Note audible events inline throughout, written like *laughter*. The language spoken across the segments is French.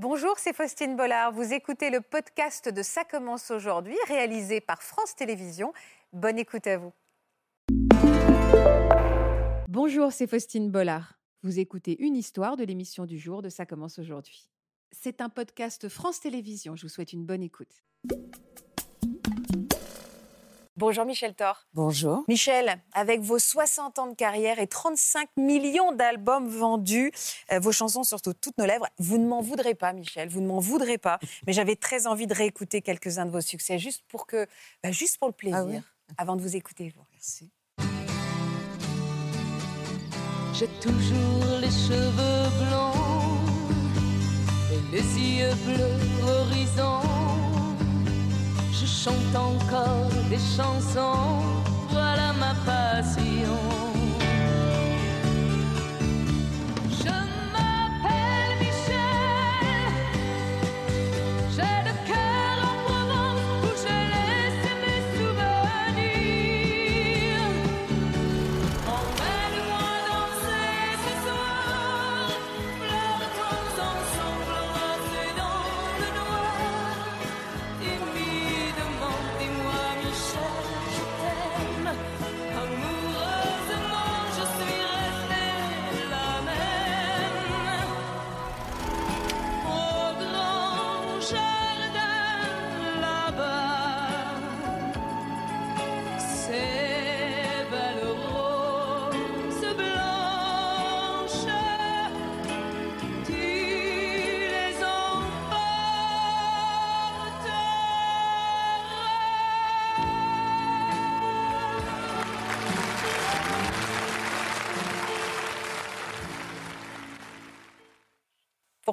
Bonjour, c'est Faustine Bollard. Vous écoutez le podcast de Ça commence aujourd'hui, réalisé par France Télévisions. Bonne écoute à vous. Bonjour, c'est Faustine Bollard. Vous écoutez une histoire de l'émission du jour de Ça commence aujourd'hui. C'est un podcast France Télévisions. Je vous souhaite une bonne écoute. Bonjour Michel Thor. Bonjour. Michel, avec vos 60 ans de carrière et 35 millions d'albums vendus, euh, vos chansons sur toutes nos lèvres, vous ne m'en voudrez pas Michel, vous ne m'en voudrez pas, *laughs* mais j'avais très envie de réécouter quelques-uns de vos succès juste pour que bah, juste pour le Ah plaisir avant de vous écouter vous. Merci. J'ai toujours les cheveux blancs et les yeux bleus horizon. Chante encore des chansons, voilà ma passion.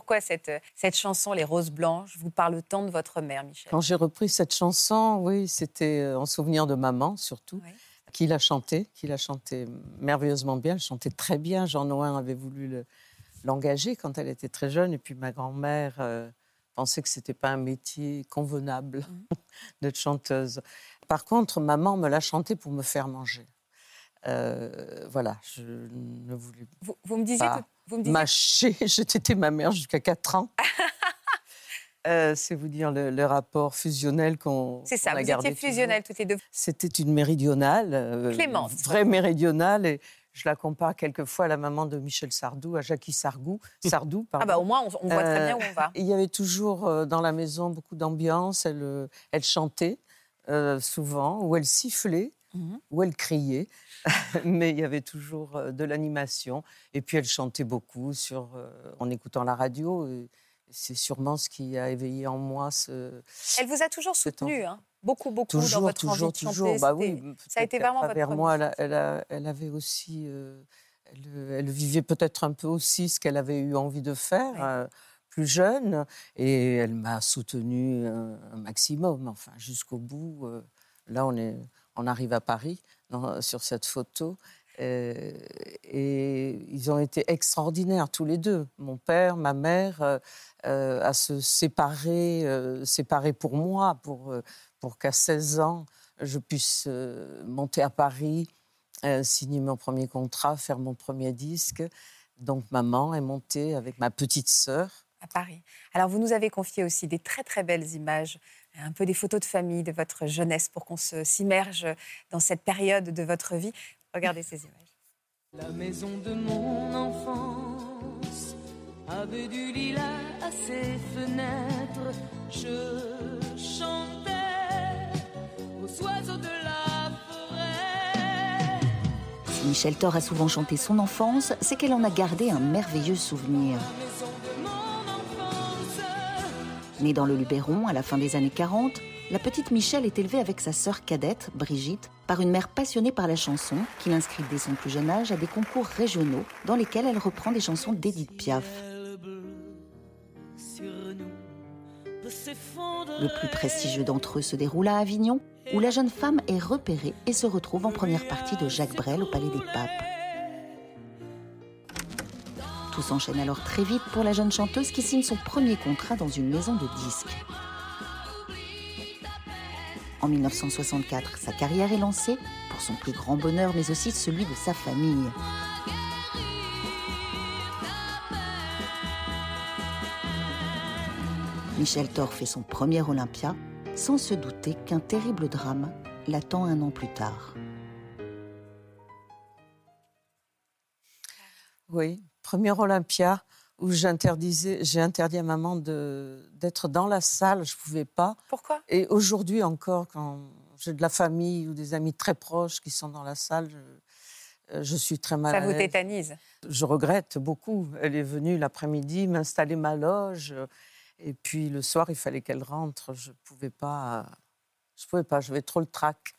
Pourquoi cette, cette chanson Les Roses Blanches vous parle tant de votre mère Michel? Quand j'ai repris cette chanson, oui, c'était euh, en souvenir de maman surtout, Oui. qui l'a chantée, qui l'a chantée merveilleusement bien. Elle chantait très bien. Jean Noin avait voulu le- l'engager quand elle était très jeune. Et puis ma grand-mère euh, pensait que c'était pas un métier convenable *laughs* d'être chanteuse. Par contre, maman me l'a chantée pour me faire manger. Euh, voilà, je ne voulais vous, vous me disiez Pas tout- vous me disiez. *laughs* J'ai tété ma mère jusqu'à 4 ans. *laughs* Euh, c'est vous dire le, le rapport fusionnel qu'on c'est ça, qu'on a vous gardé étiez fusionnelles toutes les deux. C'était une méridionale, euh, Clémence. vraie méridionale, et je la compare quelquefois à la maman de Michel Sardou, à Jackie Sardou. *laughs* Sardou Ah bah au moins on, on voit très Euh, bien où on va. Il y avait toujours euh, dans la maison beaucoup d'ambiance. Elle, euh, elle chantait euh, souvent, ou elle sifflait, Mhm. ou elle criait, *laughs* mais il y avait toujours euh, de l'animation. Et puis elle chantait beaucoup sur, euh, en écoutant la radio. et C'est sûrement ce qui a éveillé en moi ce. Elle vous a toujours soutenu, hein, beaucoup, beaucoup dans Toujours, votre toujours, envie de chanter. toujours. Bah oui, ça a été vraiment votre premier moi, elle, a- soutien. elle, a- elle avait aussi. euh, elle, elle vivait peut-être un peu aussi ce qu'elle avait eu envie de faire. Euh, plus jeune, et elle m'a soutenue un, un maximum, enfin jusqu'au bout. euh, là, on, est, on arrive à Paris dans- sur cette photo. euh, et ils ont été extraordinaires tous les deux, mon père, ma mère, euh, euh, à se séparer, euh, séparer pour moi, pour, euh, pour qu'à 16 ans, je puisse euh, monter à Paris, euh, signer mon premier contrat, faire mon premier disque. Donc maman est montée avec ma petite sœur. à Paris. Alors, vous nous avez confié aussi des très, très belles images, un peu des photos de famille de votre jeunesse pour qu'on se- s'immerge dans cette période de votre vie. Regardez ces images. La maison de mon enfance avait du lilas à ses fenêtres. Je chantais aux oiseaux de la forêt. Si Michel Thor a souvent chanté son enfance, c'est qu'elle en a gardé un merveilleux souvenir. La Née dans le Luberon à la fin des années 40, la petite Michel est élevée avec sa sœur cadette, Brigitte, par une mère passionnée par la chanson qui l'inscrit dès son plus jeune âge à des concours régionaux dans lesquels elle reprend des chansons d'Edith Piaf. Le plus prestigieux d'entre eux se déroule à Avignon, où la jeune femme est repérée et se retrouve en première partie de Jacques Brel au Palais des Papes. Tout s'enchaîne alors très vite pour la jeune chanteuse qui signe son premier contrat dans une maison de disques. En 1964, sa carrière est lancée, pour son plus grand bonheur, mais aussi celui de sa famille. Michel Thor fait son premier Olympia sans se douter qu'un terrible drame l'attend un an plus tard. Oui, premier Olympia où j'interdisais, j'ai interdit à maman de, d'être dans la salle, je pouvais pas. Pourquoi? Et aujourd'hui encore, quand j'ai de la famille ou des amis très proches qui sont dans la salle, je, euh, je suis très mal Ça à vous tétanise? Je regrette beaucoup. Elle est venue l'après-midi m'installer ma loge. Et puis le soir, il fallait qu'elle rentre. Je pouvais pas. Je pouvais pas. J'avais trop le trac.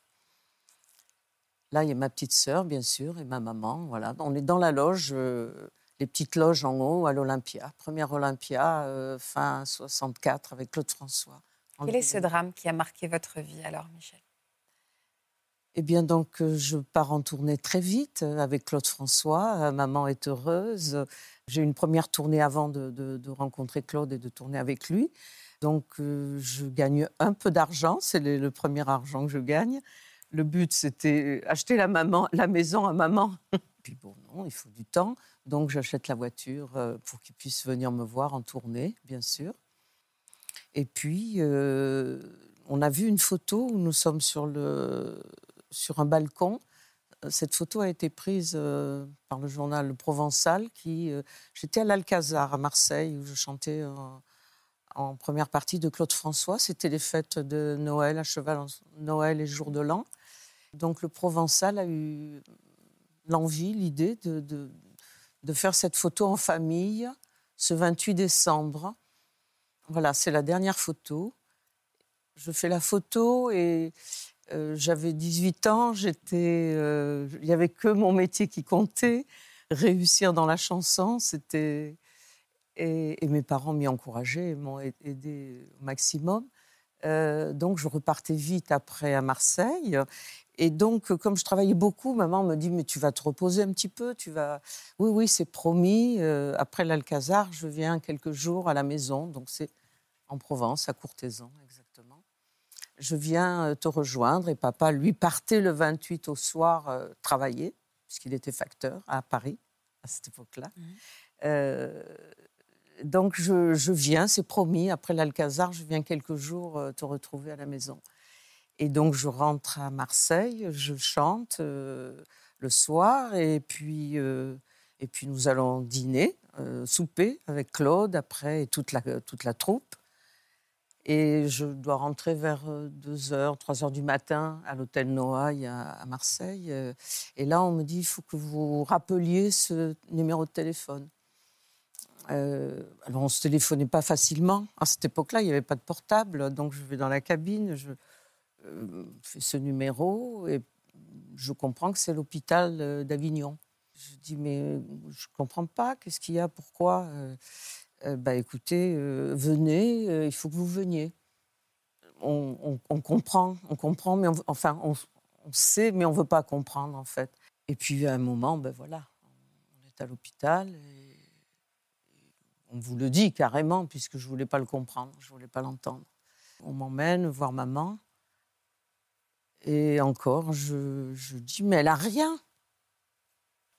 Là, il y a ma petite sœur, bien sûr, et ma maman. Voilà. On est dans la loge, euh, les petites loges en haut à l'Olympia. Première Olympia, euh, fin 64, avec Claude François. Quel est ce drame qui a marqué votre vie alors, Michel? Eh bien, donc, euh, je pars en tournée très vite euh, avec Claude François. Euh, Maman est heureuse. J'ai une première tournée avant de, de- de rencontrer Claude et de tourner avec lui. Donc, euh, je gagne un peu d'argent. C'est le, le premier argent que je gagne. Le but, c'était acheter la, maman, la maison à maman. *laughs* Puis bon, non, il faut du temps. Donc, j'achète la voiture euh, pour qu'il puisse venir me voir en tournée, bien sûr. Et puis, euh, on a vu une photo où nous sommes sur, le, sur un balcon. Euh, Cette photo a été prise par le journal Provençal. Qui, J'étais à l'Alcazar, à Marseille, où je chantais en, première partie de Claude François. C'était les fêtes de Noël, à cheval Noël et jour de l'an. Donc, le Provençal a eu l'envie, l'idée de, de faire cette photo en famille ce 28 décembre. Voilà, c'est la dernière photo. Je fais la photo et euh, j'avais 18 ans. J'étais, euh, il n'y avait que mon métier qui comptait. Réussir dans la chanson, c'était et, mes parents m'y encourageaient, et m'ont aidé au maximum. Euh, donc je repartais vite après à Marseille. Et donc, comme je travaillais beaucoup, maman me dit Mais tu vas te reposer un petit peu tu vas... Oui, oui, c'est promis. Euh, après l'Alcazar, je viens quelques jours à la maison. Donc, c'est en Provence, à Courtaisan, exactement. Je viens euh, te rejoindre. Et papa, lui, partait le 28 au soir euh, travailler, puisqu'il était facteur à Paris, à cette époque-là. Euh, donc, je, viens, c'est promis. Après l'Alcazar, je viens quelques jours euh, te retrouver à la maison. Et donc, je rentre à Marseille, je chante euh, le soir, et puis, euh, et puis nous allons dîner, souper avec Claude après et toute la, toute la troupe. Et je dois rentrer vers 2h, 3h du matin à l'hôtel Noailles à, Marseille. Et là, on me dit il faut que vous rappeliez ce numéro de téléphone. Euh, alors, on se téléphonait pas facilement. À cette époque-là, il n'y avait pas de portable. Donc, je vais dans la cabine, je euh, fais ce numéro et je comprends que c'est l'hôpital euh, d'Avignon. Je dis, mais je ne comprends pas. Qu'est-ce qu'il y a? Pourquoi? Euh, euh, bah, Écoutez, euh, venez, euh, il faut que vous veniez. On, comprend, on comprend, mais on- enfin, on, sait, mais on veut pas comprendre, en fait. Et puis, à un moment, ben voilà, on est à l'hôpital on vous le dit carrément, puisque je ne voulais pas le comprendre, je ne voulais pas l'entendre. On m'emmène voir maman. Et encore, je, je dis, mais elle a rien.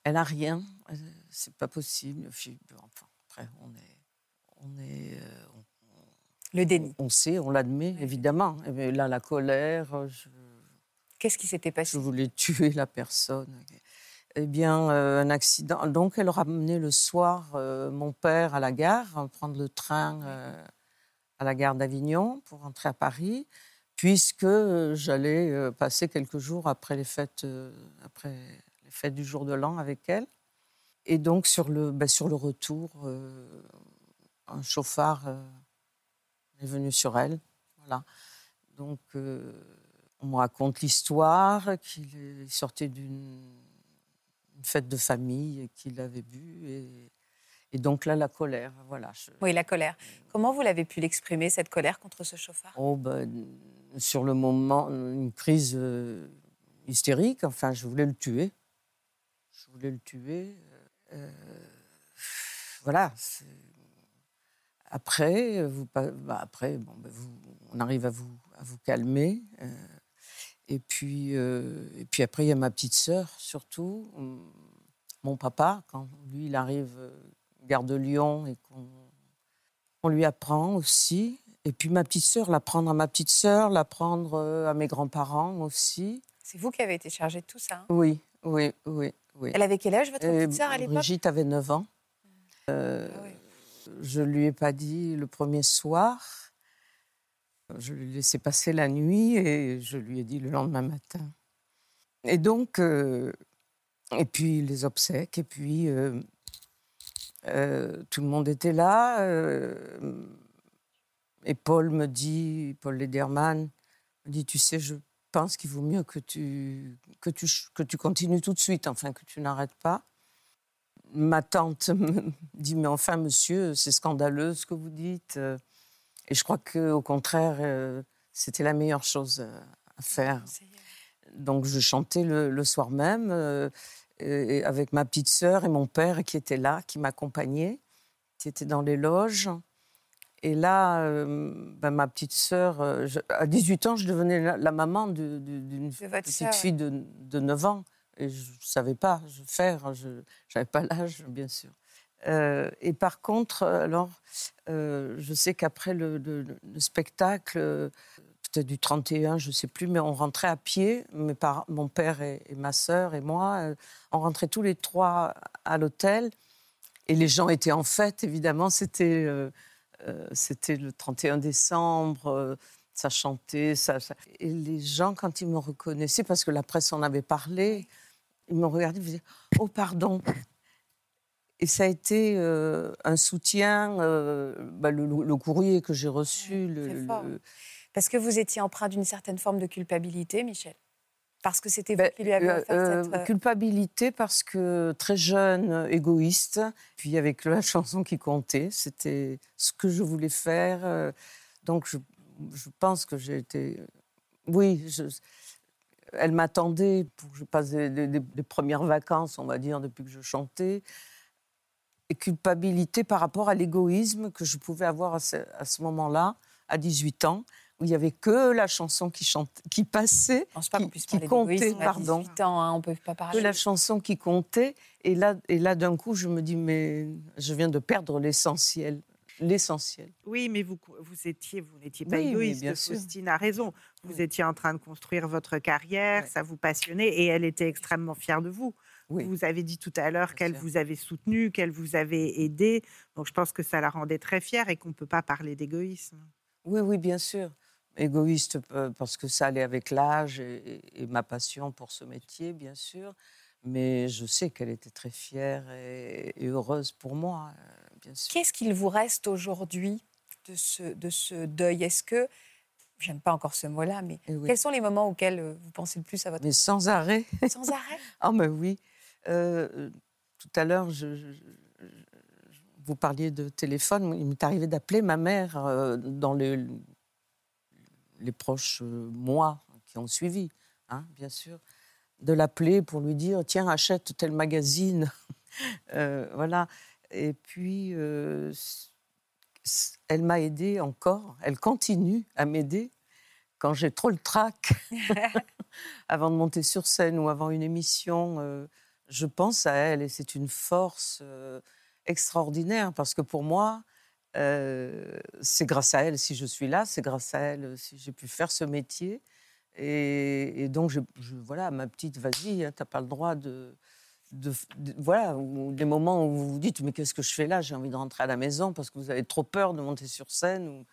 Elle a rien. Euh, C'est pas possible. Enfin, après, on est, on est, euh, Le déni. on, on sait, on l'admet, évidemment. Bien là, la colère, je, Qu'est-ce qui s'était passé? Je voulais tuer la personne. Eh bien, euh, un accident. Donc, elle ramenait le soir euh, mon père à la gare, hein, prendre le train euh, à la gare d'Avignon pour rentrer à Paris, puisque euh, j'allais euh, passer quelques jours après les fêtes, euh, après les fêtes du jour de l'an avec elle. Et donc, sur le, ben, sur le retour, euh, un chauffard euh, est venu sur elle. Voilà. Donc, euh, on me raconte l'histoire qu'il sortait d'une une fête de famille qu'il avait bu. Et, et donc là, la colère, voilà. je- Oui, la colère. Comment vous l'avez pu l'exprimer, cette colère contre ce chauffard? Oh, ben, sur le moment, une crise euh, hystérique. Enfin, je voulais le tuer. Je voulais le tuer. Euh, voilà. Après, vous, bah, après bon, ben, vous- on arrive à vous, à vous calmer. euh, et, puis, euh, et puis après, il y a ma petite sœur, surtout. Hum, Mon papa, quand lui, il arrive euh, gare de Lyon et qu'on on lui apprend aussi. Et puis ma petite sœur, l'apprendre à ma petite sœur, l'apprendre euh, à mes grands-parents aussi. C'est vous qui avez été chargée de tout ça. hein? Oui, oui, oui, oui. Elle avait quel âge, votre Et petite sœur, à l'époque? Brigitte avait 9 ans. Euh, Ah oui. Je lui ai pas dit le premier soir. Je lui ai laissé passer la nuit et je lui ai dit le lendemain matin. Et donc, euh, et puis les obsèques, et puis euh, euh, tout le monde était là. et Paul me dit, Paul Lederman, me dit, tu sais, je pense qu'il vaut mieux que tu, que, tu, que tu continues tout de suite, enfin que tu n'arrêtes pas. Ma tante *laughs* me dit, mais enfin, monsieur, c'est scandaleux ce que vous dites. Et je crois qu'au contraire, euh, c'était la meilleure chose euh, à faire. Donc je chantais le, le soir même euh, et- avec ma petite sœur et mon père qui était là, qui m'accompagnait, qui était dans les loges. Et là, euh, ben, ma petite sœur, je- à 18 ans, je devenais la, la maman de- de- d'une petite fille de, de 9 ans. Et je ne savais pas faire, je n'avais pas l'âge, bien sûr. Euh, et par contre, alors, euh, je sais qu'après le, le- le spectacle, peut-être du 31, je ne sais plus, mais on rentrait à pied, mes parents, mon père et, ma sœur et moi, euh, on rentrait tous les trois à l'hôtel. Et les gens étaient en fête, évidemment, c'était c'était le 31 décembre, ça chantait, ça, ça- Et les gens, quand ils me reconnaissaient, parce que la presse en avait parlé, ils me regardaient, ils me disaient « Oh, pardon !» Et ça a été euh, un soutien, euh, bah, le, le courrier que j'ai reçu, le- le- Parce que vous étiez empreint d'une certaine forme de culpabilité, Michel? Parce que c'était vous Ben, qui lui avez euh, offert euh, cette... culpabilité parce que très jeune, égoïste, puis avec la *laughs* chanson qui comptait, c'était ce que je voulais faire. donc je, je pense que j'ai été... Oui, je- elle m'attendait pour que je passe des- des- des premières vacances, on va dire, depuis que je chantais. Et culpabilité par rapport à l'égoïsme que je pouvais avoir à ce, à ce moment-là, à 18 ans, où il n'y avait que la chanson qui, chante, qui passait, Je pense pas qui- qui comptait, pardon. 18 ans, hein, on peut pas que parler. la chanson qui comptait. Et là, et là d'un coup, je me dis, mais je viens de perdre l'essentiel. L'essentiel. Oui, mais vous, vous étiez, vous n'étiez pas Oui, égoïste. bien sûr. Faustine a raison. Vous Oui. étiez en train de construire votre carrière, ça vous passionnait et elle était extrêmement fière de vous. Oui. Vous avez dit tout à l'heure qu'elle vous avait soutenu, qu'elle vous avait aidé. Donc je pense que ça la rendait très fière et qu'on ne peut pas parler d'égoïsme. Oui, oui, bien sûr. Égoïste euh, parce que ça allait avec l'âge et, et- et ma passion pour ce métier, bien sûr. Mais je sais qu'elle était très fière et, et heureuse pour moi, euh, bien sûr. Qu'est-ce qu'il vous reste aujourd'hui de ce, de ce deuil? Est-ce que, j'aime pas encore ce mot-là, mais Eh oui. quels sont les moments auxquels euh, vous pensez le plus à votre Mais sans arrêt. sans arrêt? *laughs* Ah, mais oui. Euh, tout à l'heure, vous parliez de téléphone. Il m'est arrivé d'appeler ma mère euh, dans les, proches euh, mois qui ont suivi, hein, bien sûr, de l'appeler pour lui dire tiens, achète tel magazine. *laughs* Voilà. Et puis, elle m'a aidée encore. Elle continue à m'aider quand j'ai trop le trac *laughs* avant de monter sur scène ou avant une émission, je pense à elle et c'est une force euh, extraordinaire parce que pour moi, euh, c'est grâce à elle si je suis là, c'est grâce à elle si j'ai pu faire ce métier. Et, et donc, je, je- voilà, ma petite, vas-y, hein, t'as pas le droit de, de, de- Voilà, ou des moments où vous vous dites, mais qu'est-ce que je fais là? J'ai envie de rentrer à la maison parce que vous avez trop peur de monter sur scène. Ou...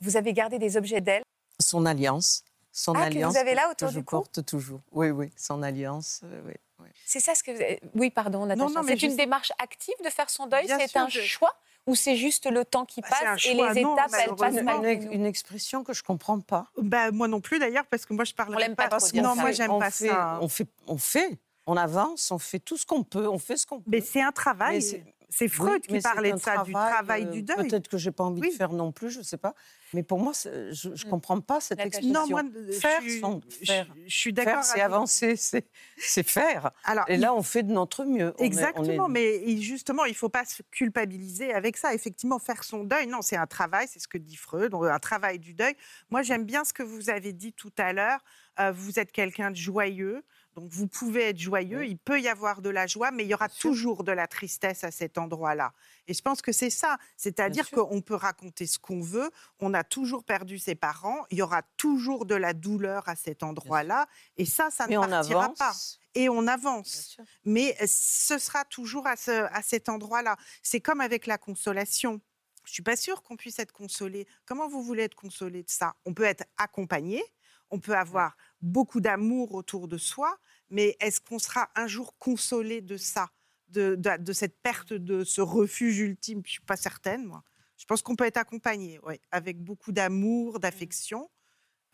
Vous avez gardé des objets d'elle? Son alliance. Son Ah, que vous alliance avez là que autour je du cou porte toujours. Oui, oui, son alliance. euh, oui, oui. C'est ça ce que vous avez- Oui, pardon, Natacha. non, mais c'est une démarche active de faire son deuil Bien C'est sûr, un je- choix ou c'est juste le temps qui Bah, un passe et les non, étapes, elles passent malgré Une, une expression que je comprends pas. Bah, moi non plus d'ailleurs, parce que moi je On parle l'aime pas trop dire Non, moi On j'aime on pas fait, ça. On fait, on fait, on avance, on fait tout ce qu'on peut, on fait ce qu'on peut. Mais c'est un Mais travail. C'est- Oui, Freud qui parlait de ça, du travail euh, du deuil. Peut-être que j'ai pas envie Oui. de faire non plus, je sais pas. Mais pour moi, je, je comprends pas cette expression. Non, moi, je faire, suis- son- je- faire, je suis d'accord. faire, c'est avec- avancer, c'est c'est faire. Alors, Et là, on fait de notre mieux. On est- on est- Exactement, mais justement, il ne faut pas se culpabiliser avec ça. Effectivement, faire son deuil, non, c'est un travail, c'est ce que dit Freud, on- un travail du deuil. Moi, j'aime bien ce que vous avez dit tout à l'heure. Euh, vous êtes quelqu'un de joyeux. Donc vous pouvez être joyeux, il peut y avoir de la joie, mais il y aura toujours de la tristesse à cet endroit-là. Et je pense que c'est ça, c'est-à-dire qu'on peut raconter ce qu'on veut, on a toujours perdu ses parents, il y aura toujours de la douleur à cet endroit-là, et ça, ça Mais ne partira pas. Et on avance. Mais euh, ce sera toujours à, ce- à cet endroit-là. C'est comme avec la consolation. Je suis pas sûre qu'on puisse être consolé. Comment vous voulez être consolé de ça? On peut être accompagné, on peut avoir beaucoup d'amour autour de soi, mais est-ce qu'on sera un jour consolé de ça, de, de- de cette perte de ce refuge ultime? Je suis pas certaine, moi. Je pense qu'on peut être accompagné, avec beaucoup d'amour, d'affection.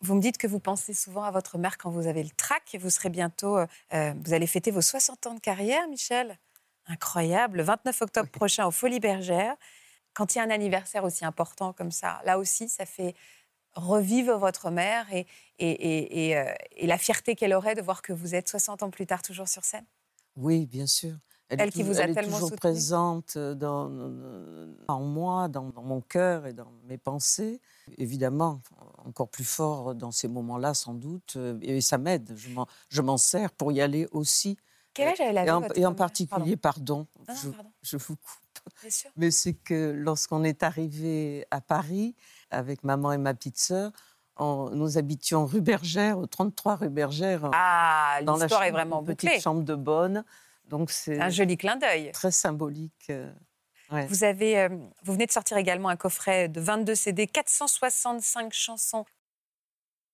Vous me dites que vous pensez souvent à votre mère quand vous avez le trac et vous serez bientôt, euh, euh, vous allez fêter vos 60 ans de carrière, Michel. Incroyable. Le 29 octobre prochain au Folies Bergères. Quand il y a un anniversaire aussi important comme ça, là aussi, ça fait revivre votre mère et, et, et- et, euh, et la fierté qu'elle aurait de voir que vous êtes 60 ans plus tard toujours sur scène? Oui, bien sûr. Elle, Elle est qui vous a elle est tellement toujours soutenu. présente dans, en moi, dans, dans mon cœur et dans mes pensées. Évidemment, encore plus fort dans ces moments-là, sans doute. euh, Et ça m'aide. Je m'en- sers pour y aller aussi. Quel âge elle avait et en, votre et en particulier, pardon, Pardon. Non, non, pardon. je vous coupe. Mais c'est que lorsqu'on est arrivé à Paris avec maman et ma petite sœur, nous habitions rue Bergère, au 33 rue Bergère, Ah, dans la l'histoire est vraiment une petite bouclée. chambre de bonne. Donc c'est Un joli clin d'œil. très symbolique. euh, ouais. Vous, avez, euh, vous venez de sortir également un coffret de 22 CD, 465 chansons.